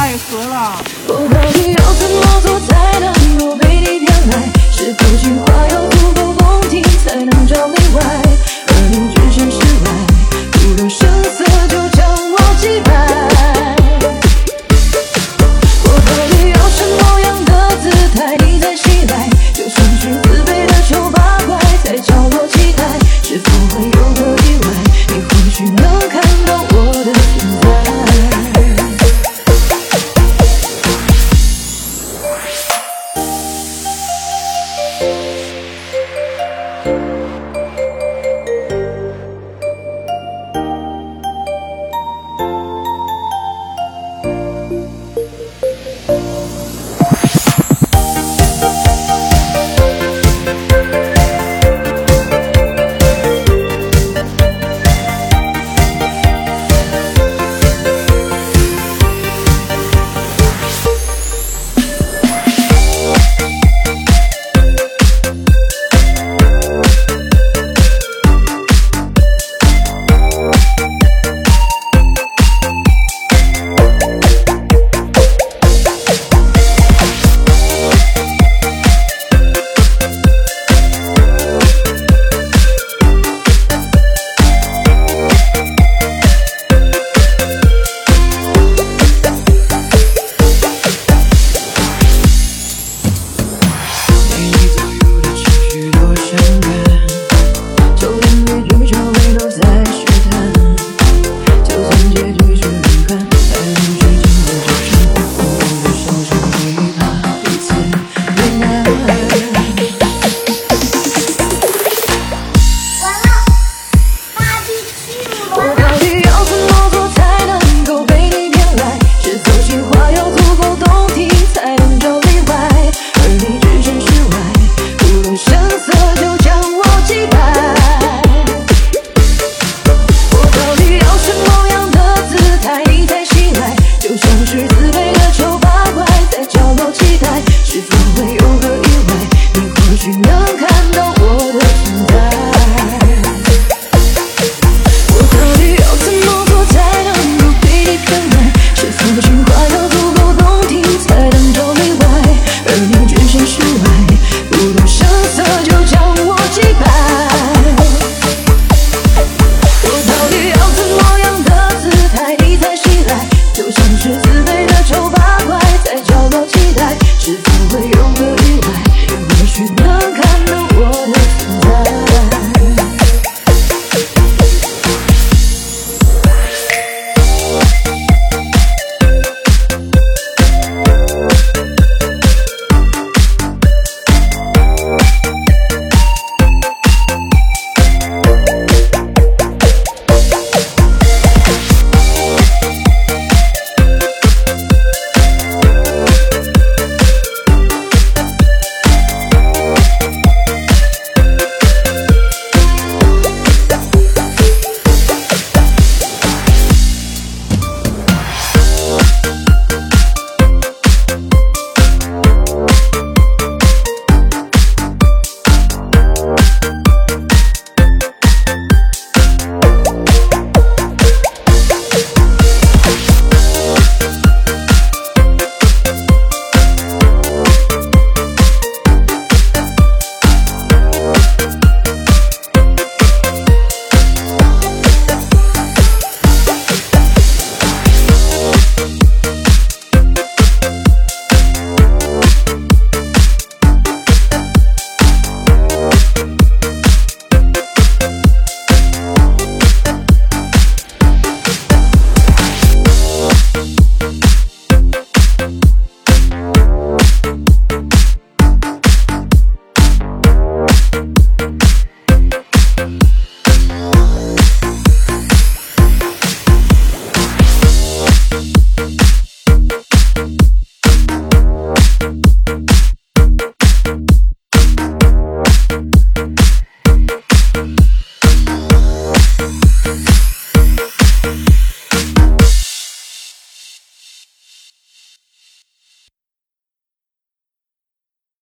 爱死了。我到底要怎么做才能够被你偏爱是否情来就像是自卑的丑八怪在角落期待是否会有个意外？你或许能看到我的存在。我到底要怎么做才能够被你偏爱是否情话要足够动听才能叫例外而你置身事外不动声色就将